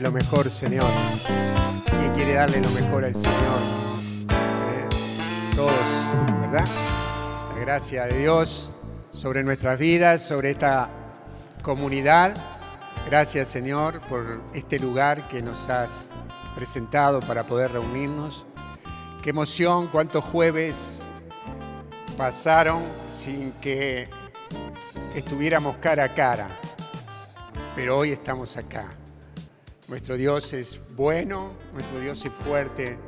Lo mejor, Señor. ¿Quién quiere darle lo mejor al Señor? Eh, todos, ¿verdad? La gracia de Dios sobre nuestras vidas, sobre esta comunidad. Gracias, Señor, por este lugar que nos has presentado para poder reunirnos. Qué emoción, cuántos jueves pasaron sin que estuviéramos cara a cara pero hoy estamos acá. Nuestro Dios es bueno, nuestro Dios es fuerte,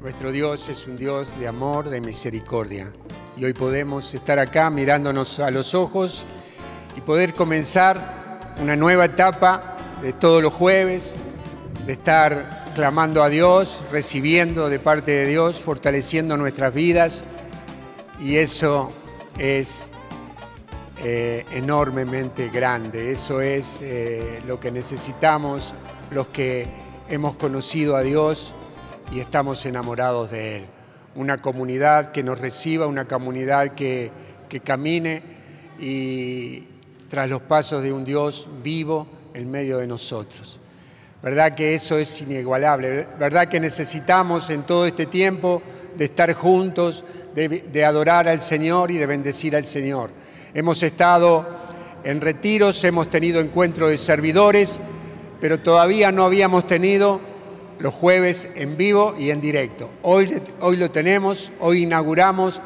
nuestro Dios es un Dios de amor, de misericordia. Y hoy podemos estar acá mirándonos a los ojos y poder comenzar una nueva etapa de todos los jueves, de estar clamando a Dios, recibiendo de parte de Dios, fortaleciendo nuestras vidas. Y eso es eh, enormemente grande. Eso es eh, lo que necesitamos los que hemos conocido a Dios y estamos enamorados de Él. Una comunidad que nos reciba, una comunidad que, que camine y tras los pasos de un Dios vivo en medio de nosotros. ¿Verdad que eso es inigualable? ¿Verdad que necesitamos en todo este tiempo de estar juntos, de, de adorar al Señor y de bendecir al Señor? Hemos estado en retiros, hemos tenido encuentros de servidores, pero todavía no habíamos tenido los jueves en vivo y en directo. Hoy, hoy lo tenemos, hoy inauguramos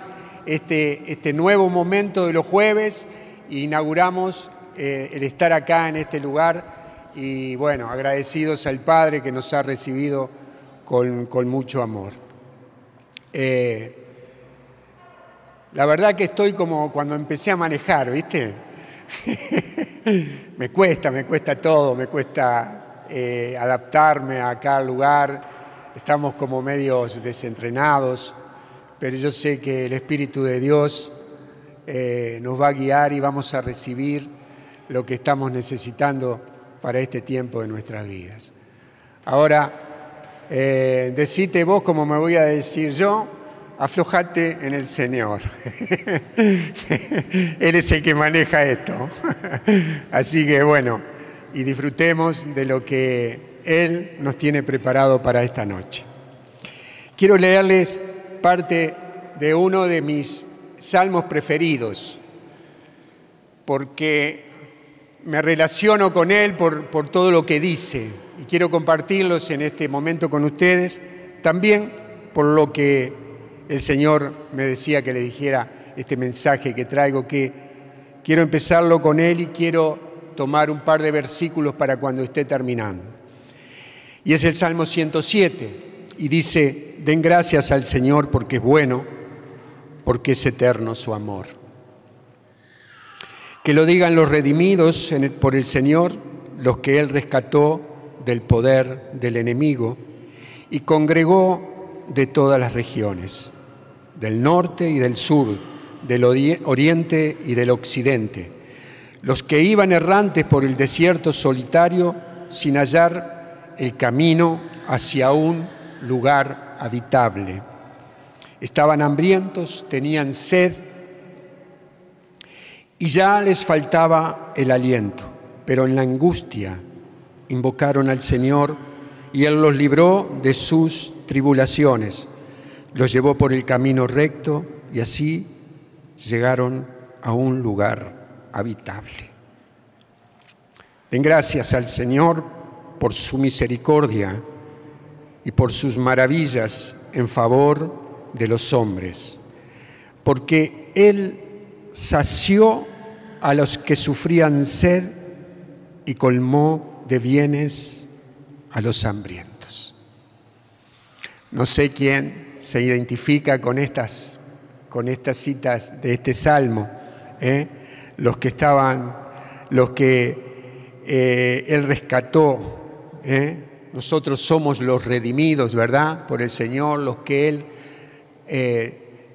este, este nuevo momento de los jueves, inauguramos eh, el estar acá en este lugar y bueno, agradecidos al Padre que nos ha recibido con, mucho amor. Eh, la verdad que estoy como cuando empecé a manejar, ¿viste? me cuesta, me cuesta todo, me cuesta eh, adaptarme a cada lugar. Estamos como medios desentrenados, pero yo sé que el Espíritu de Dios eh, nos va a guiar y vamos a recibir lo que estamos necesitando para este tiempo de nuestras vidas. Ahora, eh, vos como me voy a decir yo, aflojate en el Señor. Él es el que maneja esto. Así que bueno, y disfrutemos de lo que Él nos tiene preparado para esta noche. Quiero leerles parte de uno de mis salmos preferidos, porque me relaciono con Él por, por todo lo que dice y quiero compartirlos en este momento con ustedes, también por lo que el Señor me decía que le dijera este mensaje que traigo, que quiero empezarlo con Él y quiero tomar un par de versículos para cuando esté terminando. Y es el Salmo 107 y dice, den gracias al Señor porque es bueno, porque es eterno su amor. Que lo digan los redimidos por el Señor, los que Él rescató del poder del enemigo y congregó de todas las regiones del norte y del sur, del oriente y del occidente, los que iban errantes por el desierto solitario sin hallar el camino hacia un lugar habitable. Estaban hambrientos, tenían sed y ya les faltaba el aliento, pero en la angustia invocaron al Señor y Él los libró de sus tribulaciones los llevó por el camino recto y así llegaron a un lugar habitable. Den gracias al Señor por su misericordia y por sus maravillas en favor de los hombres, porque Él sació a los que sufrían sed y colmó de bienes a los hambrientos. No sé quién se identifica con estas, con estas citas de este salmo, ¿eh? los que estaban, los que eh, Él rescató. ¿eh? Nosotros somos los redimidos, ¿verdad? Por el Señor, los que Él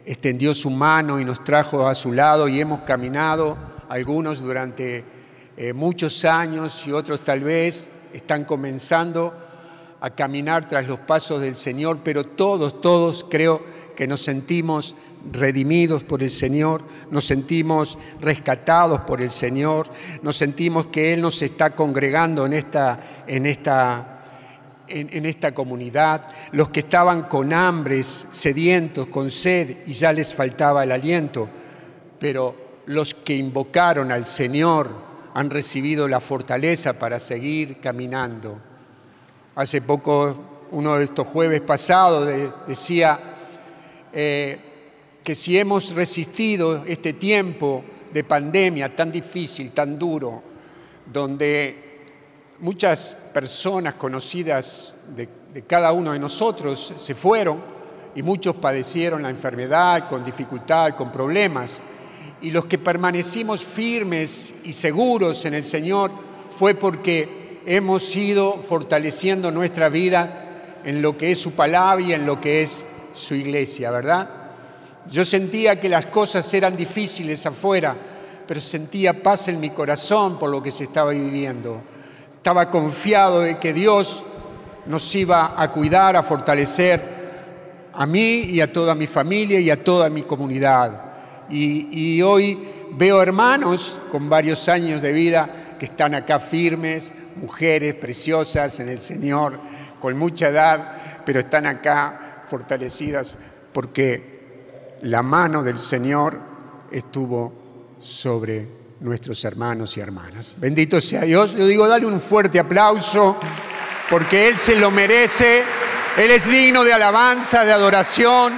extendió su mano y nos trajo a su lado y hemos caminado, algunos durante muchos años y otros tal vez están comenzando a caminar tras los pasos del Señor, pero todos, todos creo que nos sentimos redimidos por el Señor, nos sentimos rescatados por el Señor, nos sentimos que Él nos está congregando en esta, en esta, en, esta comunidad, los que estaban con hambres, sedientos, con sed y ya les faltaba el aliento, pero los que invocaron al Señor han recibido la fortaleza para seguir caminando. Hace poco, uno de estos jueves pasados, decía, eh, que si hemos resistido este tiempo de pandemia tan difícil, tan duro, donde muchas personas conocidas de, cada uno de nosotros se fueron y muchos padecieron la enfermedad con dificultad, con problemas, y los que permanecimos firmes y seguros en el Señor fue porque hemos ido fortaleciendo nuestra vida en lo que es su palabra y en lo que es su iglesia, ¿verdad? Yo sentía que las cosas eran difíciles afuera, pero sentía paz en mi corazón por lo que se estaba viviendo. Estaba confiado de que Dios nos iba a cuidar, a fortalecer a mí y a toda mi familia y a toda mi comunidad. Y, hoy veo hermanos con varios años de vida que están acá firmes, mujeres preciosas en el Señor, con mucha edad, pero están acá fortalecidas porque la mano del Señor estuvo sobre nuestros hermanos y hermanas. Bendito sea Dios. Yo digo, dale un fuerte aplauso porque Él se lo merece. Él es digno de alabanza, de adoración.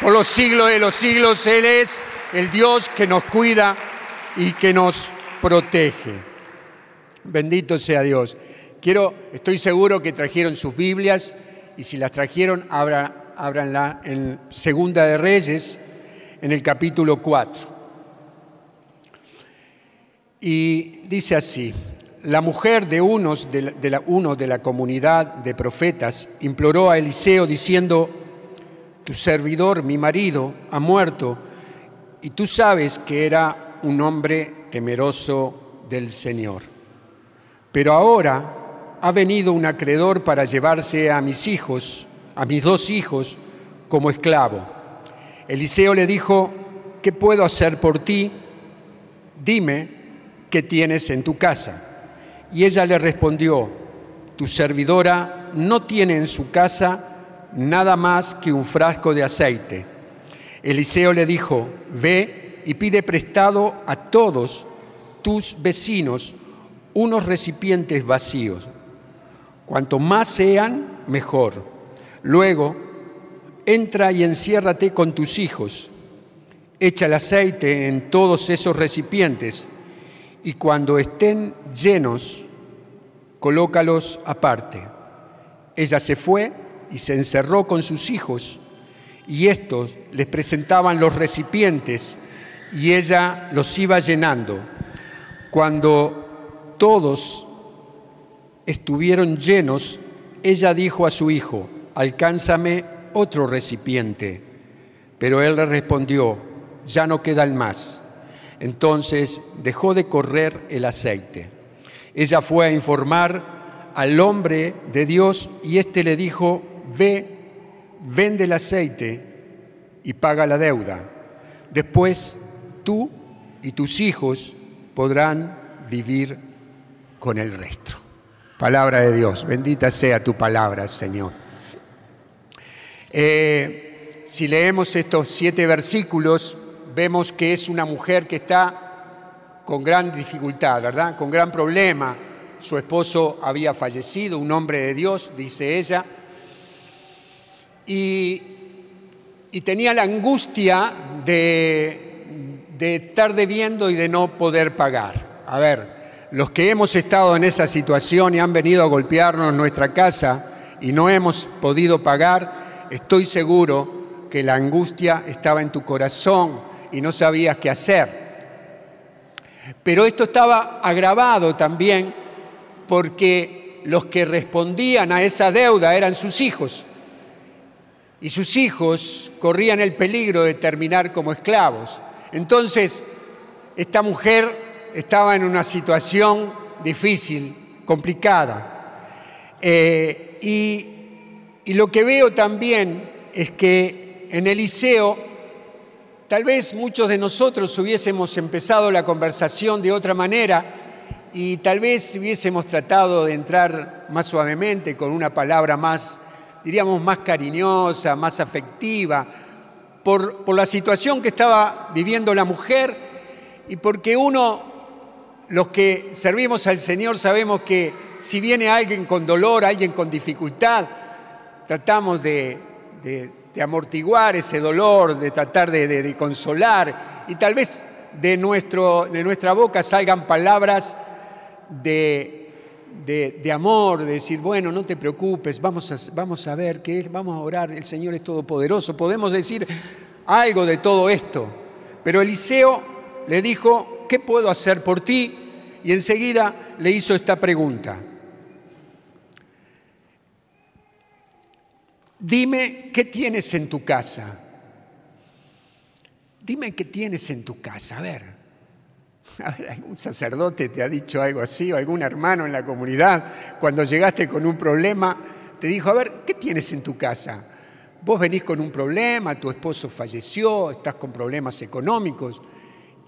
Por los siglos de los siglos, Él es el Dios que nos cuida y que nos protege. Bendito sea Dios. Quiero, estoy seguro que trajeron sus Biblias y si las trajeron, ábranla en Segunda de Reyes, en el capítulo 4. Y dice así, la mujer de, unos de, la, uno de la comunidad de profetas imploró a Eliseo diciendo, tu servidor, mi marido, ha muerto, y tú sabes que era un hombre temeroso del Señor. Pero ahora ha venido un acreedor para llevarse a mis hijos, a mis dos hijos como esclavo. Eliseo le dijo, ¿qué puedo hacer por ti? Dime qué tienes en tu casa. Y ella le respondió, tu servidora no tiene en su casa nada más que un frasco de aceite. Eliseo le dijo, ve y pide prestado a todos tus vecinos unos recipientes vacíos. Cuanto más sean, mejor Luego, entra y enciérrate con tus hijos, echa el aceite en todos esos recipientes y cuando estén llenos, colócalos aparte. Ella se fue y se encerró con sus hijos y estos les presentaban los recipientes y ella los iba llenando. Cuando todos estuvieron llenos, ella dijo a su hijo, alcánzame otro recipiente. Pero él le respondió, ya no queda el más. Entonces dejó de correr el aceite. Ella fue a informar al hombre de Dios y éste le dijo, ve, vende el aceite y paga la deuda. Después tú y tus hijos podrán vivir con el resto. Palabra de Dios, bendita sea tu palabra, Señor. Eh, si leemos estos siete versículos, vemos que es una mujer que está con gran dificultad, ¿verdad? Con gran problema. Su esposo había fallecido, un hombre de Dios, dice ella, y, tenía la angustia de, de estar debiendo y de no poder pagar. A ver, los que hemos estado en esa situación y han venido a golpearnos nuestra casa y no hemos podido pagar, estoy seguro que la angustia estaba en tu corazón y no sabías qué hacer. Pero esto estaba agravado también porque los que respondían a esa deuda eran sus hijos. Y sus hijos corrían el peligro de terminar como esclavos. Entonces, esta mujer estaba en una situación difícil, complicada. Eh, y lo que veo también es que en Eliseo tal vez muchos de nosotros hubiésemos empezado la conversación de otra manera y tal vez hubiésemos tratado de entrar más suavemente, con una palabra más, diríamos, más cariñosa, más afectiva, por, por la situación que estaba viviendo la mujer y porque uno, los que servimos al Señor, sabemos que si viene alguien con dolor, alguien con dificultad, tratamos de, amortiguar ese dolor, de tratar de, consolar y tal vez de, nuestro, de nuestra boca salgan palabras de, de, amor, de decir, bueno, no te preocupes, vamos a, vamos a ver, que vamos a orar, el Señor es todopoderoso, podemos decir algo de todo esto. Pero Eliseo le dijo, ¿qué puedo hacer por ti? Y enseguida le hizo esta pregunta. Dime qué tienes en tu casa. Dime qué tienes en tu casa. A ver, a ver, algún sacerdote te ha dicho algo así, o algún hermano en la comunidad, cuando llegaste con un problema, te dijo, a ver, ¿qué tienes en tu casa? Vos venís con un problema, tu esposo falleció, estás con problemas económicos,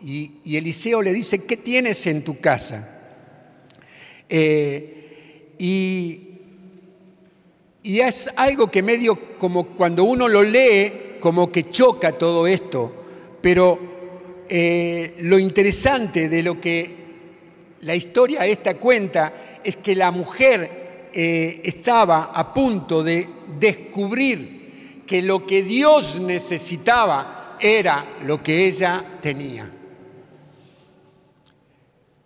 y, Eliseo le dice, ¿qué tienes en tu casa? Eh, y, es algo que medio como cuando uno lo lee, como que choca todo esto, pero eh, lo interesante de lo que la historia esta cuenta es que la mujer eh, estaba a punto de descubrir que lo que Dios necesitaba era lo que ella tenía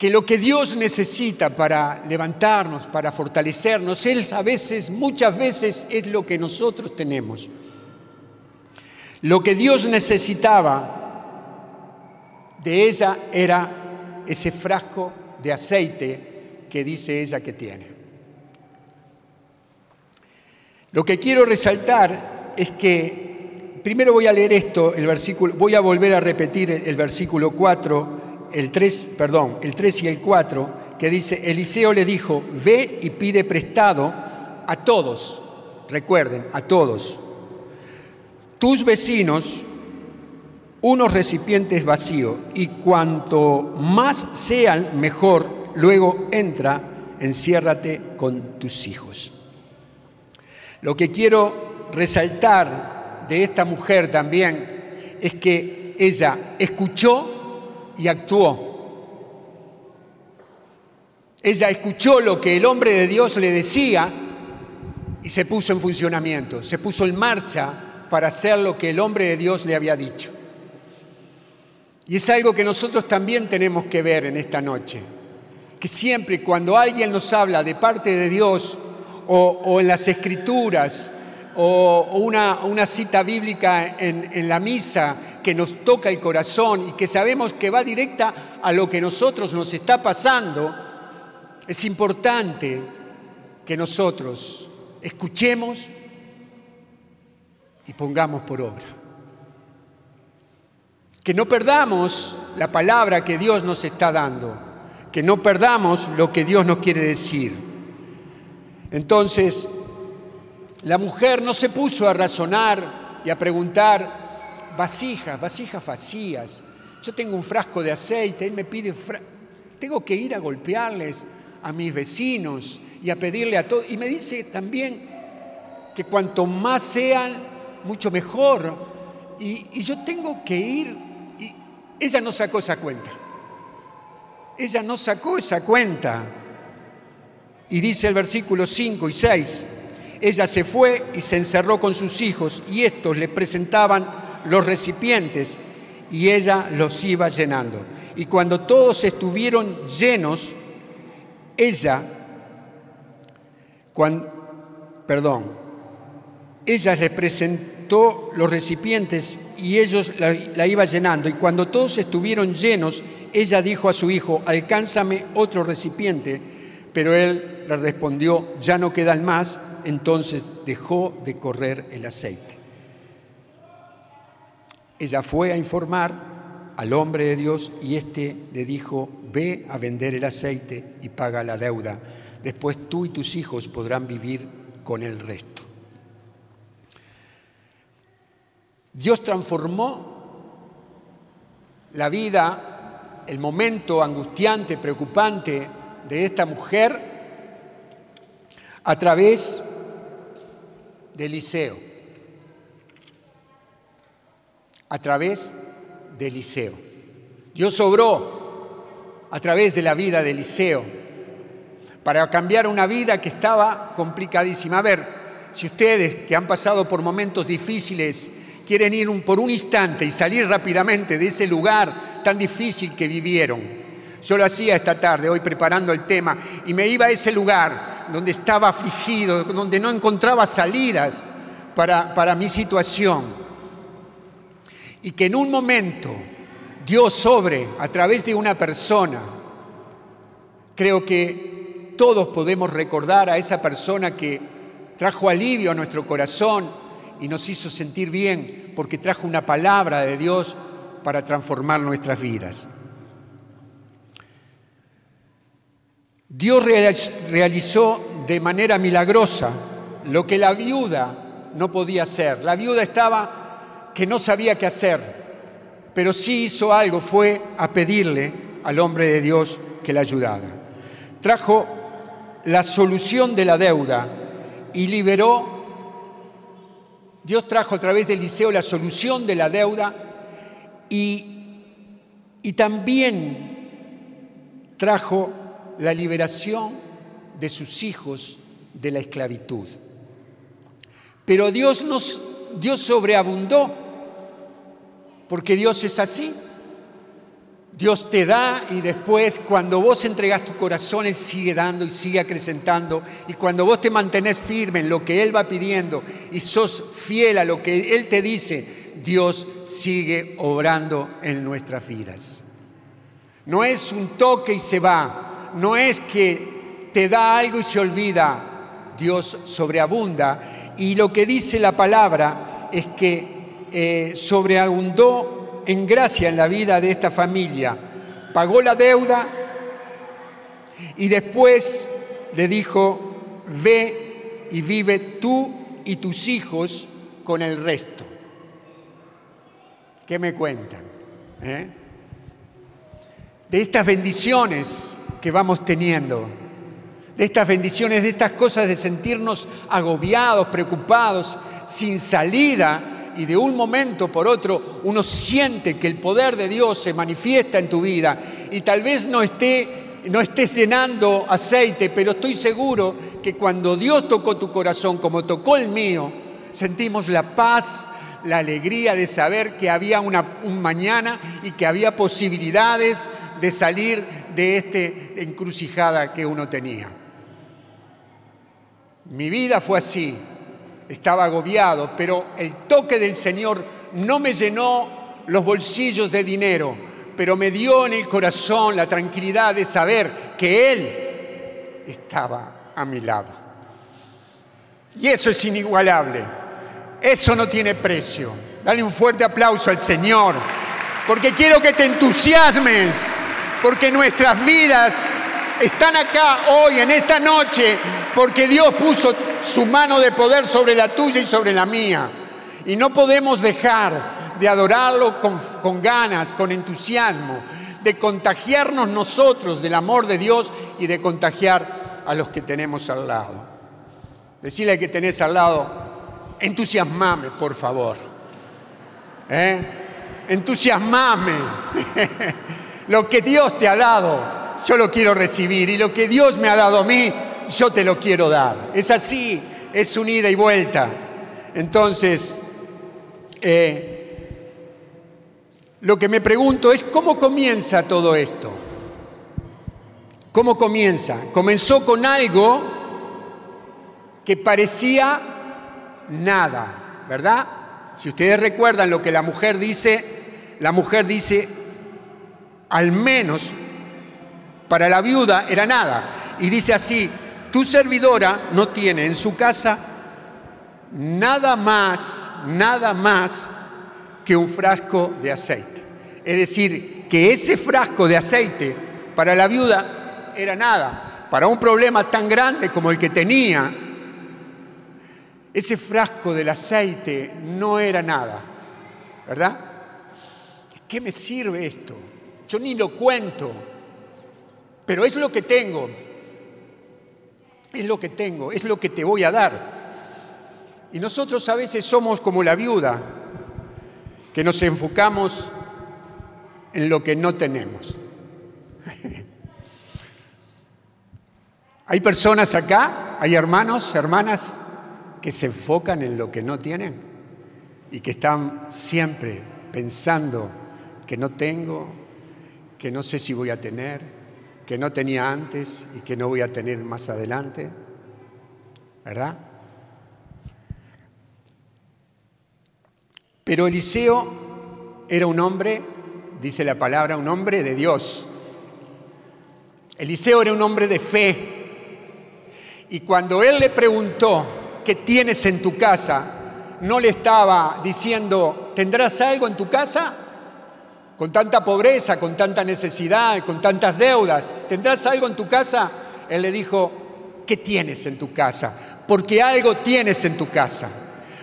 que lo que Dios necesita para levantarnos, para fortalecernos, Él a veces, muchas veces es lo que nosotros tenemos. Lo que Dios necesitaba de ella era ese frasco de aceite que dice ella que tiene. Lo que quiero resaltar es que, primero voy a leer esto, el versículo, voy a volver a repetir el versículo 4 el 3, perdón, el 3 y el 4, que dice, Eliseo le dijo, ve y pide prestado a todos, recuerden, a todos, tus vecinos, unos recipientes vacíos, y cuanto más sean, mejor, luego entra, enciérrate con tus hijos. Lo que quiero resaltar de esta mujer también es que ella escuchó y actuó. Ella escuchó lo que el hombre de Dios le decía y se puso en funcionamiento, se puso en marcha para hacer lo que el hombre de Dios le había dicho. Y es algo que nosotros también tenemos que ver en esta noche, que siempre cuando alguien nos habla de parte de Dios o, en las escrituras o, una, cita bíblica en, en la misa que nos toca el corazón y que sabemos que va directa a lo que nosotros nos está pasando, es importante que nosotros escuchemos y pongamos por obra. Que no perdamos la palabra que Dios nos está dando, que no perdamos lo que Dios nos quiere decir. Entonces, la mujer no se puso a razonar y a preguntar, vasijas, vasijas vacías. Yo tengo un frasco de aceite, él me pide, tengo que ir a golpearles a mis vecinos y a pedirle a todos. Y me dice también que cuanto más sean, mucho mejor. Y, yo tengo que ir. Y ella no sacó esa cuenta. Ella no sacó esa cuenta. Y dice el versículo 5 y 6, ella se fue y se encerró con sus hijos y estos le presentaban los recipientes y ella los iba llenando. Y cuando todos estuvieron llenos, ella, cuando, perdón, ella les presentó los recipientes y ellos la, la iba llenando. Y cuando todos estuvieron llenos, ella dijo a su hijo, alcánzame otro recipiente. Pero él le respondió, ya no quedan más. Entonces dejó de correr el aceite. Ella fue a informar al hombre de Dios y éste le dijo, ve a vender el aceite y paga la deuda. Después tú y tus hijos podrán vivir con el resto. Dios transformó la vida, el momento angustiante, preocupante de esta mujer a través de Eliseo. A través de Eliseo. Dios obró a través de la vida de Eliseo para cambiar una vida que estaba complicadísima. A ver, si ustedes que han pasado por momentos difíciles quieren ir por un instante y salir rápidamente de ese lugar tan difícil que vivieron. Yo lo hacía esta tarde, hoy preparando el tema, y me iba a ese lugar donde estaba afligido, donde no encontraba salidas para, para mi situación. Y que en un momento Dios sobre a través de una persona, creo que todos podemos recordar a esa persona que trajo alivio a nuestro corazón, y nos hizo sentir bien porque trajo una palabra de Dios para transformar nuestras vidas. Dios realizó de manera milagrosa lo que la viuda no podía hacer. La viuda estaba que no sabía qué hacer, pero sí hizo algo, fue a pedirle al hombre de Dios que la ayudara. Trajo la solución de la deuda y liberó Dios trajo a través de Eliseo la solución de la deuda y, y también trajo la liberación de sus hijos de la esclavitud. Pero Dios nos Dios sobreabundó porque Dios es así. Dios te da y después cuando vos entregas tu corazón, Él sigue dando y sigue acrecentando. Y cuando vos te mantenés firme en lo que Él va pidiendo y sos fiel a lo que Él te dice, Dios sigue obrando en nuestras vidas. No es un toque y se va, no es que te da algo y se olvida, Dios sobreabunda. Y lo que dice la palabra es que eh, sobreabundó en gracia en la vida de esta familia. Pagó la deuda y después le dijo, ve y vive tú y tus hijos con el resto. ¿Qué me cuentan? Eh? De estas bendiciones que vamos teniendo, de estas bendiciones, de estas cosas de sentirnos agobiados, preocupados, sin salida, y de un momento por otro uno siente que el poder de Dios se manifiesta en tu vida. Y tal vez no esté no estés llenando aceite, pero estoy seguro que cuando Dios tocó tu corazón como tocó el mío, sentimos la paz, la alegría de saber que había una, un mañana y que había posibilidades de salir de esta encrucijada que uno tenía. Mi vida fue así, estaba agobiado, pero el toque del Señor no me llenó los bolsillos de dinero, pero me dio en el corazón la tranquilidad de saber que Él estaba a mi lado. Y eso es inigualable, eso no tiene precio. Dale un fuerte aplauso al Señor, porque quiero que te entusiasmes, porque nuestras vidas están acá hoy, en esta noche, porque Dios puso su mano de poder sobre la tuya y sobre la mía. Y no podemos dejar de adorarlo con, ganas, con entusiasmo, de contagiarnos nosotros del amor de Dios y de contagiar a los que tenemos al lado. Decirle al que tenés al lado, entusiasmame, por favor. ¿Eh? Entusiasmame. lo que Dios te ha dado, yo lo quiero recibir. Y lo que Dios me ha dado a mí, yo te lo quiero dar. Es así, es un ida y vuelta. Entonces, eh, lo que me pregunto es cómo comienza todo esto. ¿Cómo comienza? Comenzó con algo que parecía nada, ¿verdad? Si ustedes recuerdan lo que la mujer dice, la mujer dice, al menos para la viuda era nada. Y dice así, tu servidora no tiene en su casa nada más, nada más que un frasco de aceite. Es decir, que ese frasco de aceite para la viuda era nada. Para un problema tan grande como el que tenía, ese frasco del aceite no era nada. ¿Verdad? qué me sirve esto? Yo ni lo cuento, pero es lo que tengo. Es lo que tengo, es lo que te voy a dar. Y nosotros a veces somos como la viuda, que nos enfocamos en lo que no tenemos. Hay personas acá, hay hermanos, hermanas, que se enfocan en lo que no tienen y que están siempre pensando que no tengo, que no sé si voy a tener, que no tenía antes y que no voy a tener más adelante. ¿Verdad? Pero Eliseo era un hombre, dice la palabra, un hombre de Dios. Eliseo era un hombre de fe. Y cuando él le preguntó, ¿qué tienes en tu casa? No le estaba diciendo, ¿tendrás algo en tu casa? Con tanta pobreza, con tanta necesidad, con tantas deudas, ¿tendrás algo en tu casa? Él le dijo, ¿qué tienes en tu casa? Porque algo tienes en tu casa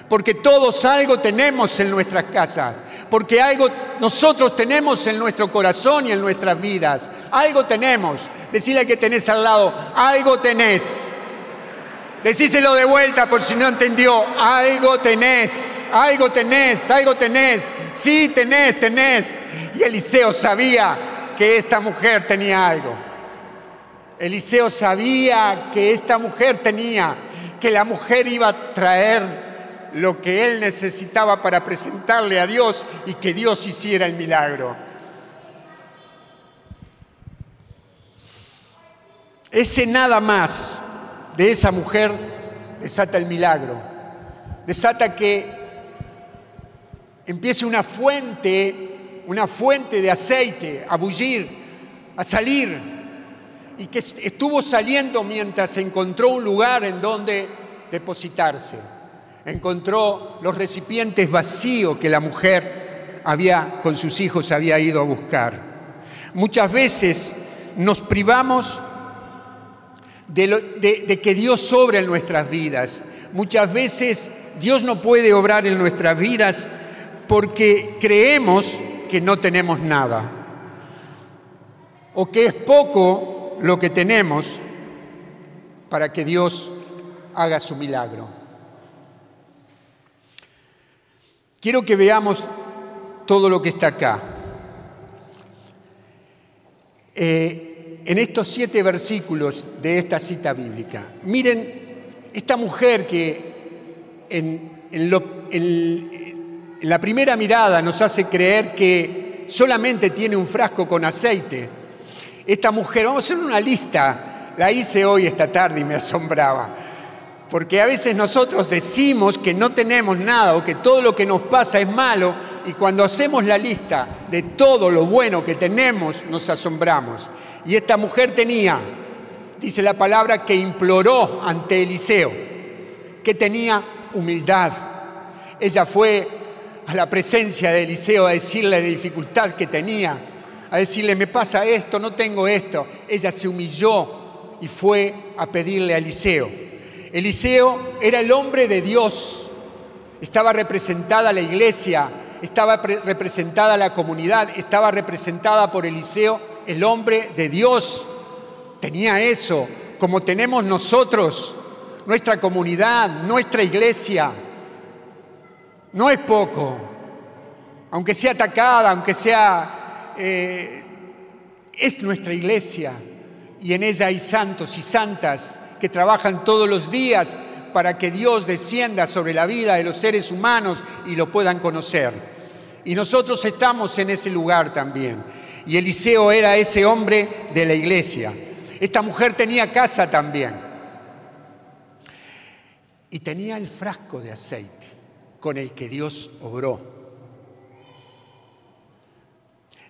porque todos algo tenemos en nuestras casas, porque algo nosotros tenemos en nuestro corazón y en nuestras vidas. Algo tenemos. Decirle que tenés al lado, algo tenés. Decíselo de vuelta por si no entendió. Algo tenés, algo tenés, algo tenés. Sí, tenés, tenés. Y Eliseo sabía que esta mujer tenía algo. Eliseo sabía que esta mujer tenía, que la mujer iba a traer lo que él necesitaba para presentarle a Dios y que Dios hiciera el milagro. Ese nada más de esa mujer desata el milagro, desata que empiece una fuente, una fuente de aceite a bullir, a salir, y que estuvo saliendo mientras encontró un lugar en donde depositarse encontró los recipientes vacíos que la mujer había con sus hijos había ido a buscar. Muchas veces nos privamos de, que Dios sobre en nuestras vidas. Muchas veces Dios no puede obrar en nuestras vidas porque creemos que no tenemos nada o que es poco lo que tenemos para que Dios haga su milagro. Quiero que veamos todo lo que está acá. Eh, en estos siete versículos de esta cita bíblica, miren esta mujer que en, en la primera mirada nos hace creer que solamente tiene un frasco con aceite. Esta mujer, vamos a hacer una lista, la hice hoy esta tarde y me asombraba. Porque a veces nosotros decimos que no tenemos nada o que todo lo que nos pasa es malo y cuando hacemos la lista de todo lo bueno que tenemos nos asombramos. Y esta mujer tenía, dice la palabra, que imploró ante Eliseo, que tenía humildad. Ella fue a la presencia de Eliseo a decirle la dificultad que tenía, a decirle, me pasa esto, no tengo esto. Ella se humilló y fue a pedirle a Eliseo Eliseo era el hombre de Dios, estaba representada la iglesia, estaba representada la comunidad, estaba representada por Eliseo el hombre de Dios. Tenía eso, como tenemos nosotros, nuestra comunidad, nuestra iglesia. No es poco, aunque sea atacada, aunque sea... Eh, es nuestra iglesia y en ella hay santos y santas que trabajan todos los días para que Dios descienda sobre la vida de los seres humanos y lo puedan conocer. Y nosotros estamos en ese lugar también. Y Eliseo era ese hombre de la iglesia. Esta mujer tenía casa también. Y tenía el frasco de aceite con el que Dios obró.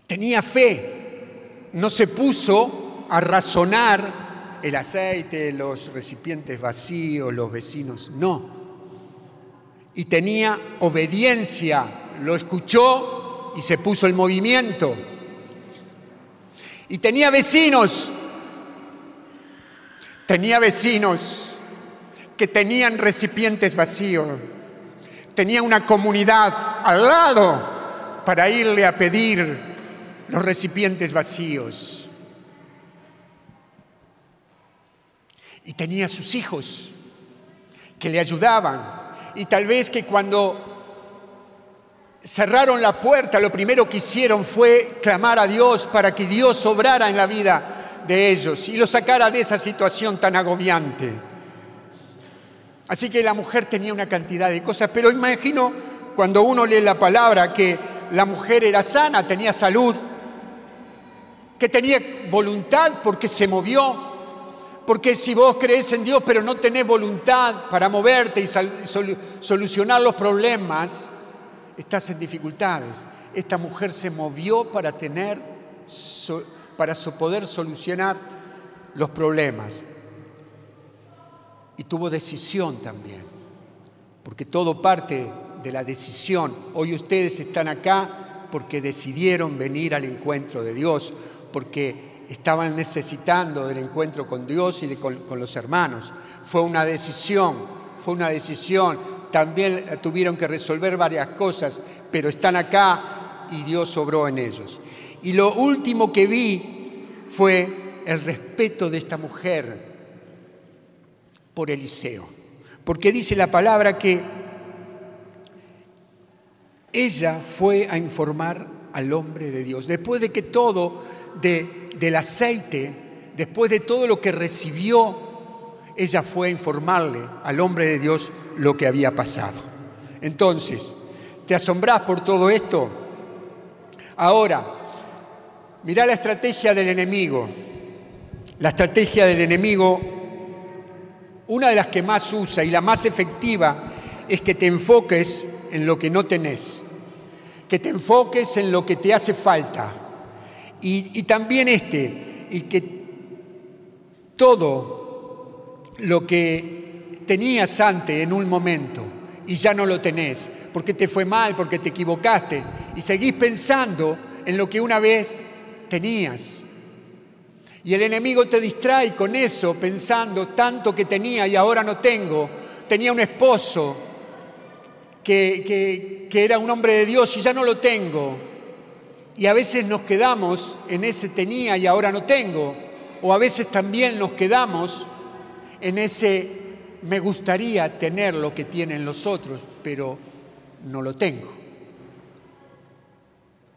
Tenía fe. No se puso a razonar el aceite, los recipientes vacíos, los vecinos, no. Y tenía obediencia, lo escuchó y se puso el movimiento. Y tenía vecinos, tenía vecinos que tenían recipientes vacíos, tenía una comunidad al lado para irle a pedir los recipientes vacíos. Y tenía sus hijos que le ayudaban. Y tal vez que cuando cerraron la puerta, lo primero que hicieron fue clamar a Dios para que Dios obrara en la vida de ellos y los sacara de esa situación tan agobiante. Así que la mujer tenía una cantidad de cosas, pero imagino cuando uno lee la palabra que la mujer era sana, tenía salud, que tenía voluntad porque se movió, porque si vos crees en Dios pero no tenés voluntad para moverte y solucionar los problemas, estás en dificultades. Esta mujer se movió para tener, para poder solucionar los problemas. Y tuvo decisión también, porque todo parte de la decisión. Hoy ustedes están acá porque decidieron venir al encuentro de Dios, porque estaban necesitando del encuentro con Dios y con, los hermanos. Fue una decisión, fue una decisión. También tuvieron que resolver varias cosas, pero están acá y Dios obró en ellos. Y lo último que vi fue el respeto de esta mujer por Eliseo. Porque dice la palabra que ella fue a informar al hombre de Dios. Después de que todo de del aceite, después de todo lo que recibió, ella fue a informarle al hombre de Dios lo que había pasado. Entonces, ¿te asombrás por todo esto? Ahora, mirá la estrategia del enemigo. La estrategia del enemigo, una de las que más usa y la más efectiva, es que te enfoques en lo que no tenés, que te enfoques en lo que te hace falta, y, también este, y que todo lo que tenías antes en un momento y ya no lo tenés, porque te fue mal, porque te equivocaste, y seguís pensando en lo que una vez tenías. Y el enemigo te distrae con eso, pensando tanto que tenía y ahora no tengo. Tenía un esposo que, que era un hombre de Dios y ya no lo tengo. Y a veces nos quedamos en ese tenía y ahora no tengo. O a veces también nos quedamos en ese me gustaría tener lo que tienen los otros, pero no lo tengo.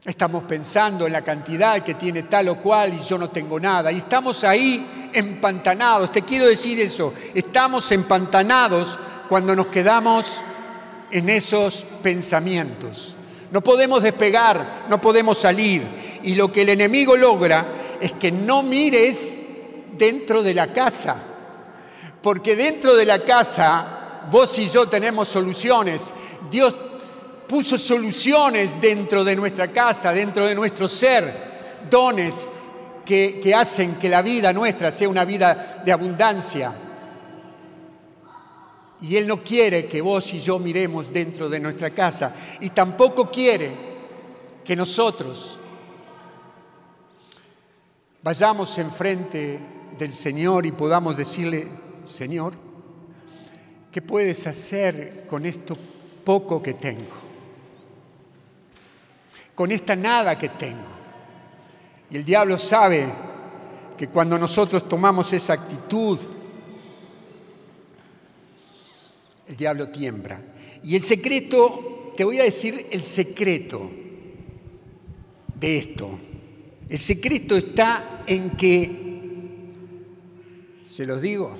Estamos pensando en la cantidad que tiene tal o cual y yo no tengo nada. Y estamos ahí empantanados. Te quiero decir eso. Estamos empantanados cuando nos quedamos en esos pensamientos. No podemos despegar, no podemos salir. Y lo que el enemigo logra es que no mires dentro de la casa. Porque dentro de la casa vos y yo tenemos soluciones. Dios puso soluciones dentro de nuestra casa, dentro de nuestro ser, dones que, hacen que la vida nuestra sea una vida de abundancia. Y Él no quiere que vos y yo miremos dentro de nuestra casa. Y tampoco quiere que nosotros vayamos enfrente del Señor y podamos decirle, Señor, ¿qué puedes hacer con esto poco que tengo? Con esta nada que tengo. Y el diablo sabe que cuando nosotros tomamos esa actitud, el diablo tiembla. Y el secreto, te voy a decir el secreto de esto. El secreto está en que, se los digo,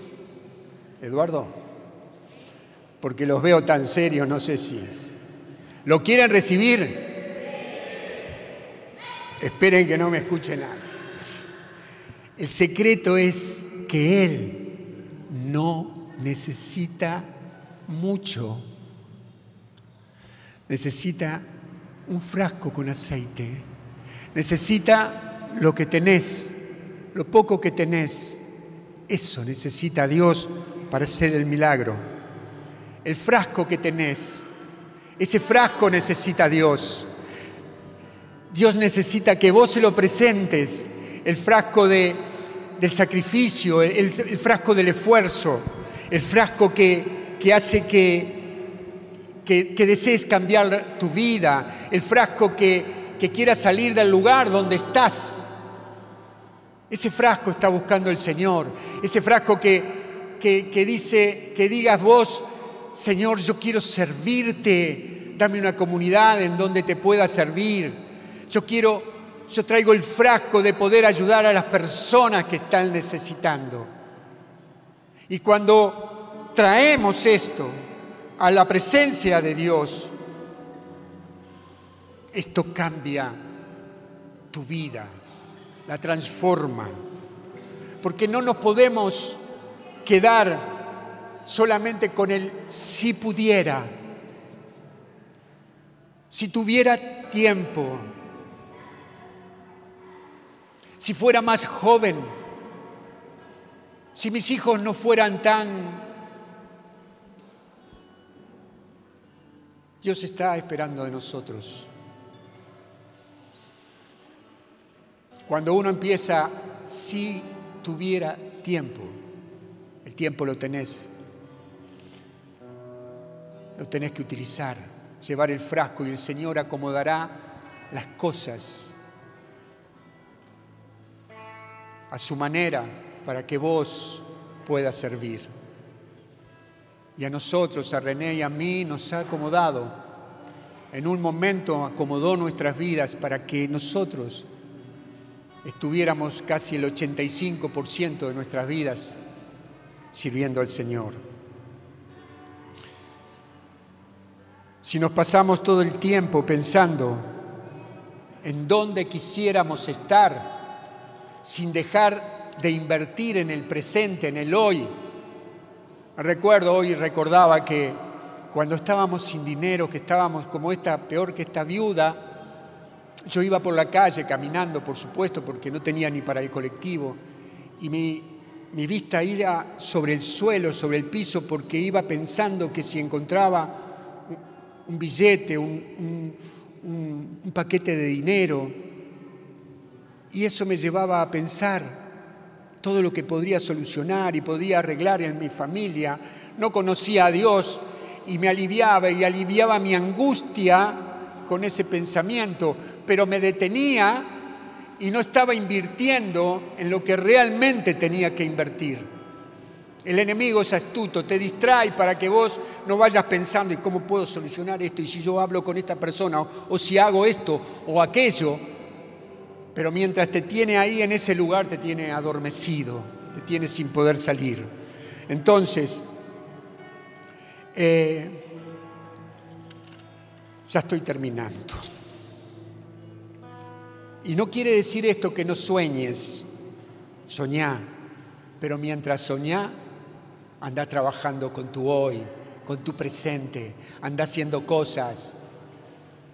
Eduardo, porque los veo tan serios, no sé si. ¿Lo quieren recibir? Esperen que no me escuchen nada. El secreto es que Él no necesita mucho, necesita un frasco con aceite, necesita lo que tenés, lo poco que tenés, eso necesita Dios para hacer el milagro. El frasco que tenés, ese frasco necesita Dios. Dios necesita que vos se lo presentes, el frasco de, del sacrificio, el frasco del esfuerzo, el frasco que, que hace que, que, desees cambiar tu vida, el frasco que, que quiera salir del lugar donde estás. Ese frasco está buscando el Señor, ese frasco que, que, dice, que digas vos, Señor, yo quiero servirte, dame una comunidad en donde te pueda servir. Yo quiero, yo traigo el frasco de poder ayudar a las personas que están necesitando. Y cuando traemos esto, a la presencia de Dios, esto cambia tu vida, la transforma. Porque no nos podemos quedar solamente con el si pudiera, si tuviera tiempo, si fuera más joven, si mis hijos no fueran tan Dios está esperando de nosotros. Cuando uno empieza, si tuviera tiempo, el tiempo lo tenés, lo tenés que utilizar, llevar el frasco y el Señor acomodará las cosas a su manera para que vos puedas servir y a nosotros, a René y a mí, nos ha acomodado. En un momento acomodó nuestras vidas para que nosotros estuviéramos casi el 85% de nuestras vidas sirviendo al Señor. Si nos pasamos todo el tiempo pensando en dónde quisiéramos estar, sin dejar de invertir en el presente, en el hoy, Recuerdo hoy, recordaba que cuando estábamos sin dinero, que estábamos como esta, peor que esta viuda, yo iba por la calle caminando, por supuesto, porque no tenía ni para el colectivo, y mi, vista iba sobre el suelo, sobre el piso, porque iba pensando que si encontraba un, billete, un, un paquete de dinero, y eso me llevaba a pensar todo lo que podría solucionar y podía arreglar en mi familia. No conocía a Dios y me aliviaba y aliviaba mi angustia con ese pensamiento, pero me detenía y no estaba invirtiendo en lo que realmente tenía que invertir. El enemigo es astuto, te distrae para que vos no vayas pensando, ¿y cómo puedo solucionar esto? ¿Y si yo hablo con esta persona? ¿O, si hago esto o aquello? Pero mientras te tiene ahí en ese lugar, te tiene adormecido, te tiene sin poder salir. Entonces, eh, ya estoy terminando. Y no quiere decir esto que no sueñes, soñá, pero mientras soñá, anda trabajando con tu hoy, con tu presente, anda haciendo cosas,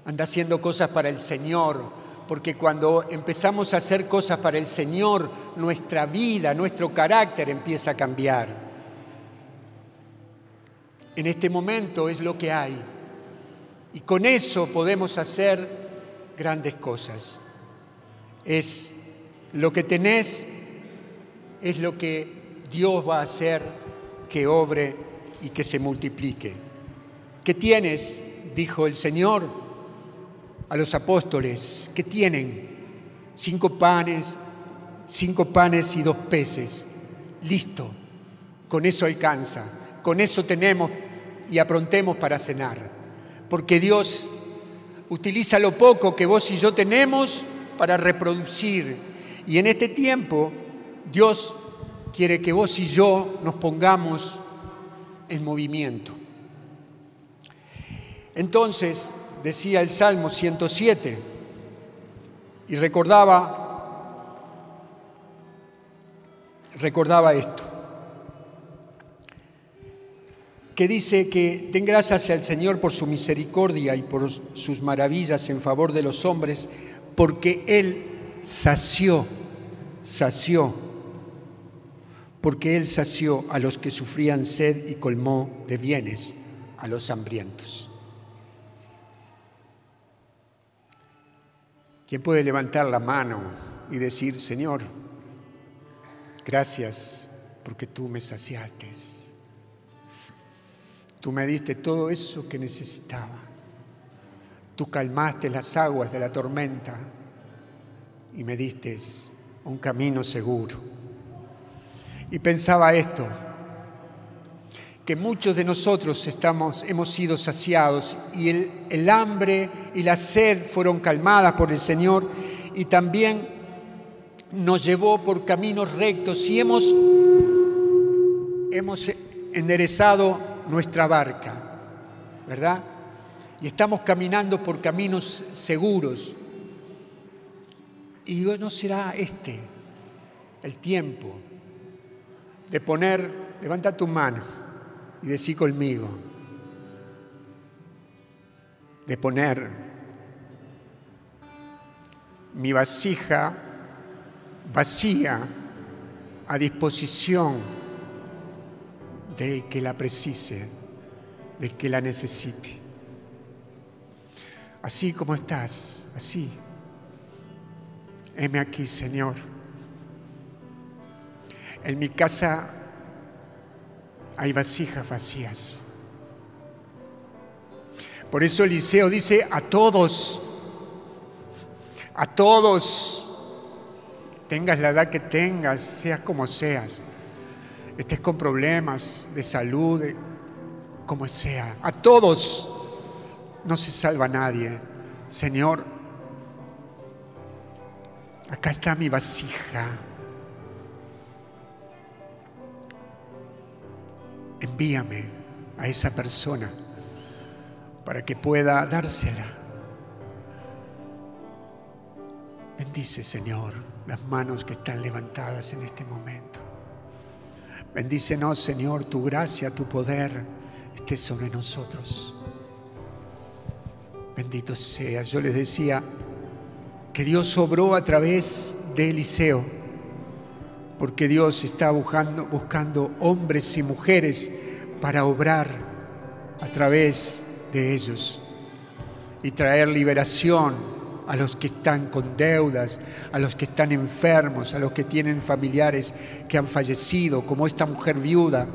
anda haciendo cosas para el Señor, porque cuando empezamos a hacer cosas para el Señor, nuestra vida, nuestro carácter empieza a cambiar. En este momento es lo que hay. Y con eso podemos hacer grandes cosas. Es lo que tenés, es lo que Dios va a hacer que obre y que se multiplique. ¿Qué tienes? Dijo el Señor a los apóstoles que tienen cinco panes, cinco panes y dos peces. Listo, con eso alcanza, con eso tenemos y aprontemos para cenar. Porque Dios utiliza lo poco que vos y yo tenemos para reproducir. Y en este tiempo Dios quiere que vos y yo nos pongamos en movimiento. Entonces, decía el Salmo 107 y recordaba, recordaba esto, que dice que den gracias al Señor por su misericordia y por sus maravillas en favor de los hombres, porque Él sació, sació, porque Él sació a los que sufrían sed y colmó de bienes a los hambrientos. ¿Quién puede levantar la mano y decir, Señor, gracias porque tú me saciaste? Tú me diste todo eso que necesitaba. Tú calmaste las aguas de la tormenta y me diste un camino seguro. Y pensaba esto, que muchos de nosotros estamos, hemos sido saciados y el, el hambre y la sed fueron calmadas por el Señor y también nos llevó por caminos rectos y hemos, hemos enderezado nuestra barca, ¿verdad? Y estamos caminando por caminos seguros. Y no será este el tiempo de poner, levanta tu mano y decir conmigo, de poner mi vasija vacía a disposición del que la precise, del que la necesite. Así como estás, así. Heme aquí, Señor. En mi casa hay vasijas vacías. Por eso Eliseo dice a todos, a todos, tengas la edad que tengas, seas como seas, estés con problemas de salud, como sea, a todos no se salva nadie. Señor, acá está mi vasija. Envíame a esa persona para que pueda dársela. Bendice, Señor las manos que están levantadas en este momento. Bendícenos, Señor, tu gracia, tu poder esté sobre nosotros. Bendito sea. Yo les decía que Dios obró a través de Eliseo, porque Dios está buscando, buscando hombres y mujeres para obrar a través de ellos y traer liberación a los que están con deudas, a los que están enfermos, a los que tienen familiares que han fallecido, como esta mujer viuda,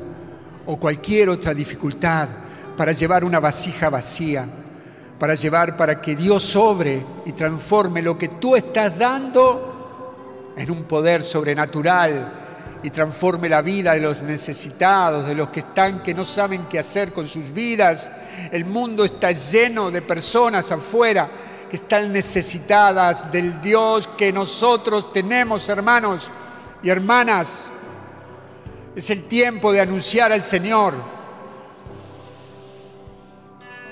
o cualquier otra dificultad, para llevar una vasija vacía, para llevar para que Dios sobre y transforme lo que tú estás dando en un poder sobrenatural y transforme la vida de los necesitados, de los que están, que no saben qué hacer con sus vidas. El mundo está lleno de personas afuera que están necesitadas del Dios que nosotros tenemos, hermanos y hermanas. Es el tiempo de anunciar al Señor.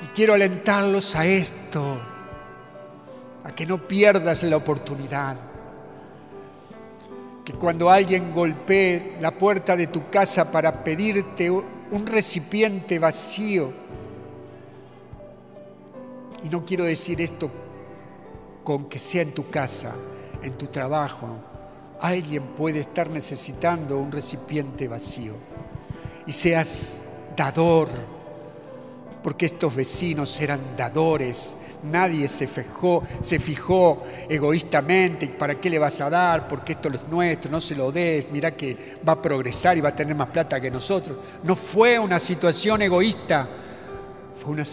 Y quiero alentarlos a esto, a que no pierdas la oportunidad. Cuando alguien golpee la puerta de tu casa para pedirte un recipiente vacío, y no quiero decir esto con que sea en tu casa, en tu trabajo, alguien puede estar necesitando un recipiente vacío. Y seas dador, porque estos vecinos eran dadores, nadie se fijó, se fijó egoístamente, ¿para qué le vas a dar? Porque esto es nuestro, no se lo des, mira que va a progresar y va a tener más plata que nosotros. No fue una situación egoísta, fue una,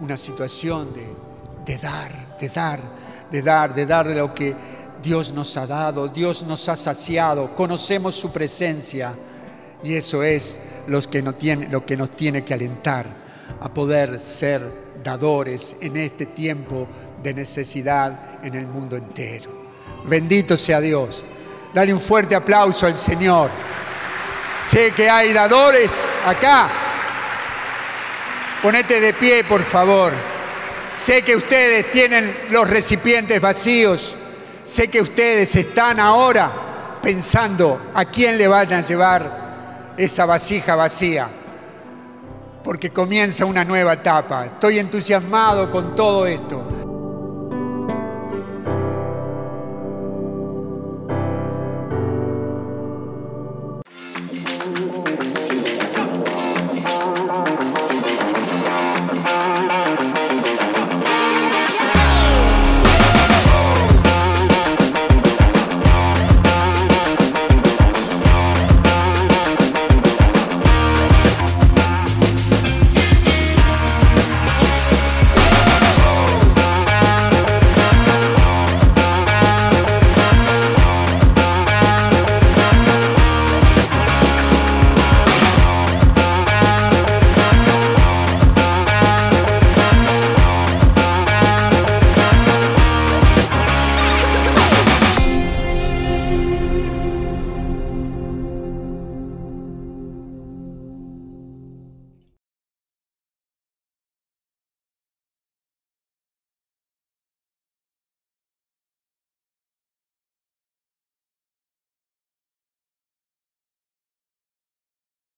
una situación de, de dar, de dar de dar, de dar lo que Dios nos ha dado, Dios nos ha saciado, conocemos su presencia y eso es lo que, nos tiene, lo que nos tiene que alentar a poder ser dadores en este tiempo de necesidad en el mundo entero. Bendito sea Dios. Dale un fuerte aplauso al Señor. Sé que hay dadores acá. Ponete de pie, por favor. Sé que ustedes tienen los recipientes vacíos. Sé que ustedes están ahora pensando a quién le van a llevar esa vasija vacía. Porque comienza una nueva etapa. Estoy entusiasmado con todo esto.